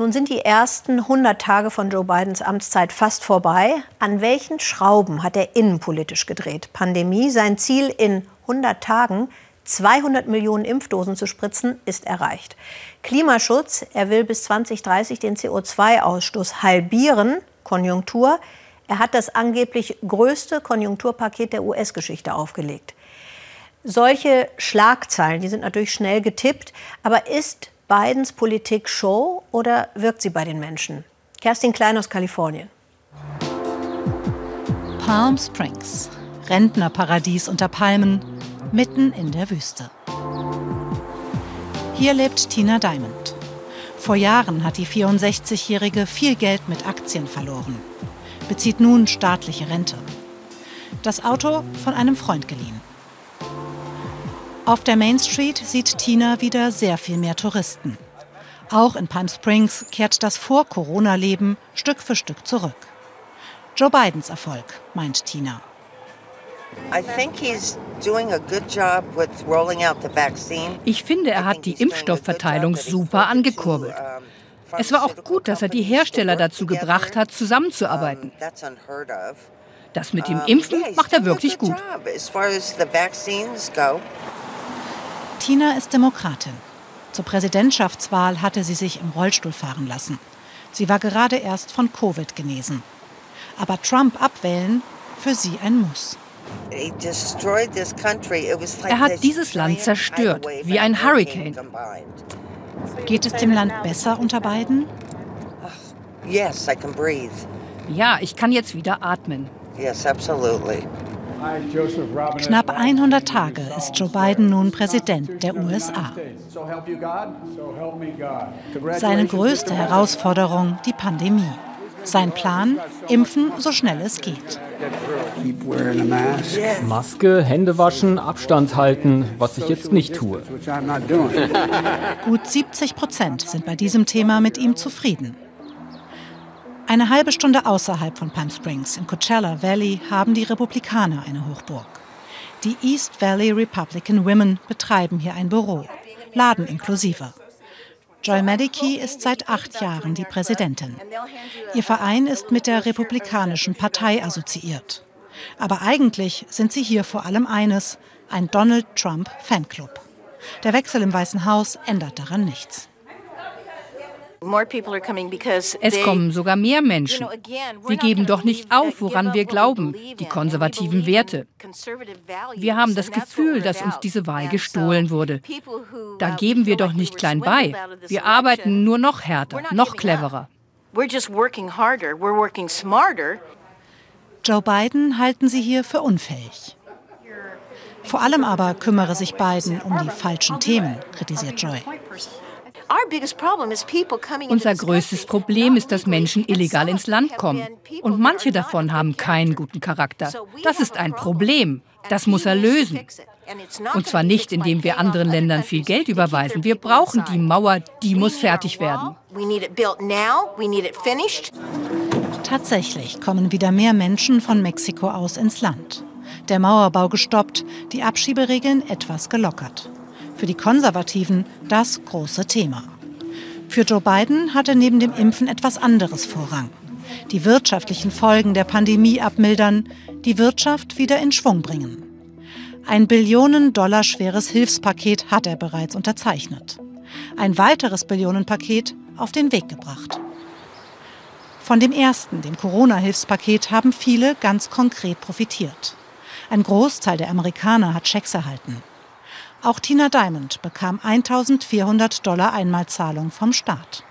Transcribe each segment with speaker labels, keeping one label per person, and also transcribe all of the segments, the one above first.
Speaker 1: Nun sind die ersten 100 Tage von Joe Bidens Amtszeit fast vorbei. An welchen Schrauben hat er innenpolitisch gedreht? Pandemie, sein Ziel in 100 Tagen, 200 Millionen Impfdosen zu spritzen, ist erreicht. Klimaschutz, er will bis 2030 den CO2-Ausstoß halbieren. Konjunktur, er hat das angeblich größte Konjunkturpaket der US-Geschichte aufgelegt. Solche Schlagzeilen, die sind natürlich schnell getippt, aber ist Bidens Politik Show oder wirkt sie bei den Menschen? Kerstin Klein aus Kalifornien.
Speaker 2: Palm Springs, Rentnerparadies unter Palmen, mitten in der Wüste. Hier lebt Tina Diamond. Vor Jahren hat die 64-Jährige viel Geld mit Aktien verloren, bezieht nun staatliche Rente. Das Auto von einem Freund geliehen. Auf der Main Street sieht Tina wieder sehr viel mehr Touristen. Auch in Palm Springs kehrt das Vor-Corona-Leben Stück für Stück zurück. Joe Bidens Erfolg, meint Tina.
Speaker 3: Ich finde, er hat die Impfstoffverteilung super angekurbelt. Es war auch gut, dass er die Hersteller dazu gebracht hat, zusammenzuarbeiten. Das mit dem Impfen macht er wirklich gut.
Speaker 2: Tina ist Demokratin. Zur Präsidentschaftswahl hatte sie sich im Rollstuhl fahren lassen. Sie war gerade erst von Covid genesen. Aber Trump abwählen, für sie ein Muss.
Speaker 3: Er hat dieses Land zerstört, wie ein Hurricane.
Speaker 2: Geht es dem Land besser unter beiden?
Speaker 3: Ja, ich kann jetzt wieder atmen.
Speaker 2: Yes, absolutely. Knapp 100 Tage ist Joe Biden nun Präsident der USA. Seine größte Herausforderung die Pandemie. Sein Plan, impfen so schnell es geht.
Speaker 4: Maske, Hände waschen, Abstand halten, was ich jetzt nicht tue.
Speaker 2: Gut 70 Prozent sind bei diesem Thema mit ihm zufrieden. Eine halbe Stunde außerhalb von Palm Springs im Coachella Valley haben die Republikaner eine Hochburg. Die East Valley Republican Women betreiben hier ein Büro, Laden inklusive. Joy Medici ist seit acht Jahren die Präsidentin. Ihr Verein ist mit der Republikanischen Partei assoziiert. Aber eigentlich sind sie hier vor allem eines, ein Donald Trump Fanclub. Der Wechsel im Weißen Haus ändert daran nichts.
Speaker 3: Es kommen sogar mehr Menschen. Wir geben doch nicht auf, woran wir glauben, die konservativen Werte. Wir haben das Gefühl, dass uns diese Wahl gestohlen wurde. Da geben wir doch nicht klein bei. Wir arbeiten nur noch härter, noch cleverer.
Speaker 2: Joe Biden halten sie hier für unfähig. Vor allem aber kümmere sich Biden um die falschen Themen, kritisiert Joy.
Speaker 3: Unser größtes Problem ist, dass Menschen illegal ins Land kommen. Und manche davon haben keinen guten Charakter. Das ist ein Problem. Das muss er lösen. Und zwar nicht, indem wir anderen Ländern viel Geld überweisen. Wir brauchen die Mauer, die muss fertig werden.
Speaker 2: Tatsächlich kommen wieder mehr Menschen von Mexiko aus ins Land. Der Mauerbau gestoppt, die Abschieberegeln etwas gelockert für die Konservativen das große Thema. Für Joe Biden hatte neben dem Impfen etwas anderes Vorrang. Die wirtschaftlichen Folgen der Pandemie abmildern, die Wirtschaft wieder in Schwung bringen. Ein Billionen-Dollar schweres Hilfspaket hat er bereits unterzeichnet. Ein weiteres Billionenpaket auf den Weg gebracht. Von dem ersten, dem Corona-Hilfspaket, haben viele ganz konkret profitiert. Ein Großteil der Amerikaner hat Schecks erhalten. Auch Tina Diamond bekam 1400 Dollar Einmalzahlung vom Staat.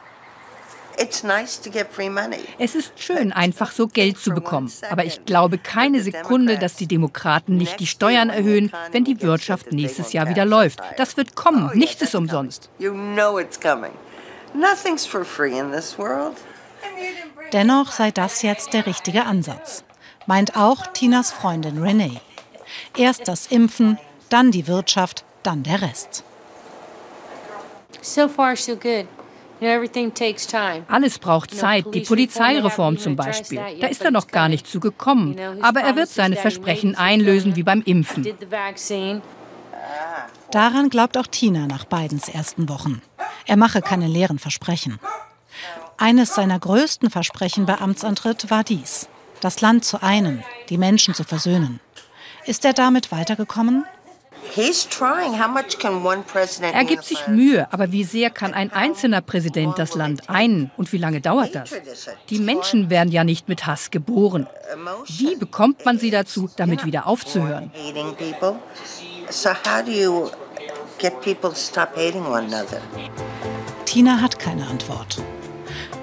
Speaker 3: Es ist schön, einfach so Geld zu bekommen. Aber ich glaube keine Sekunde, dass die Demokraten nicht die Steuern erhöhen, wenn die Wirtschaft nächstes Jahr wieder läuft. Das wird kommen. Oh, Nichts ist umsonst.
Speaker 2: Dennoch sei das jetzt der richtige Ansatz, meint auch Tinas Freundin Renee. Erst das Impfen, dann die Wirtschaft, dann der Rest.
Speaker 3: So far, so good. Alles braucht Zeit, die Polizeireform zum Beispiel. Da ist er noch gar nicht zugekommen. Aber er wird seine Versprechen einlösen wie beim Impfen.
Speaker 2: Daran glaubt auch Tina nach Bidens ersten Wochen. Er mache keine leeren Versprechen. Eines seiner größten Versprechen bei Amtsantritt war dies, das Land zu einen, die Menschen zu versöhnen. Ist er damit weitergekommen?
Speaker 3: Er gibt sich Mühe, aber wie sehr kann ein einzelner Präsident das Land einen und wie lange dauert das? Die Menschen werden ja nicht mit Hass geboren. Wie bekommt man sie dazu, damit wieder aufzuhören?
Speaker 2: Tina hat keine Antwort.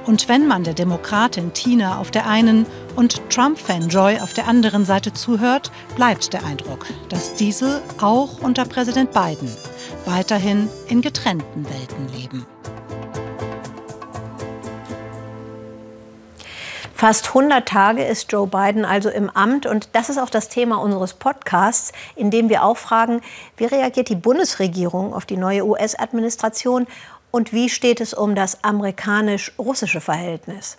Speaker 2: Und wenn man der Demokratin Tina auf der einen und Trump-Fan Joy auf der anderen Seite zuhört, bleibt der Eindruck, dass diese auch unter Präsident Biden weiterhin in getrennten Welten leben.
Speaker 1: Fast 100 Tage ist Joe Biden also im Amt und das ist auch das Thema unseres Podcasts, in dem wir auch fragen, wie reagiert die Bundesregierung auf die neue US-Administration und wie steht es um das amerikanisch-russische Verhältnis?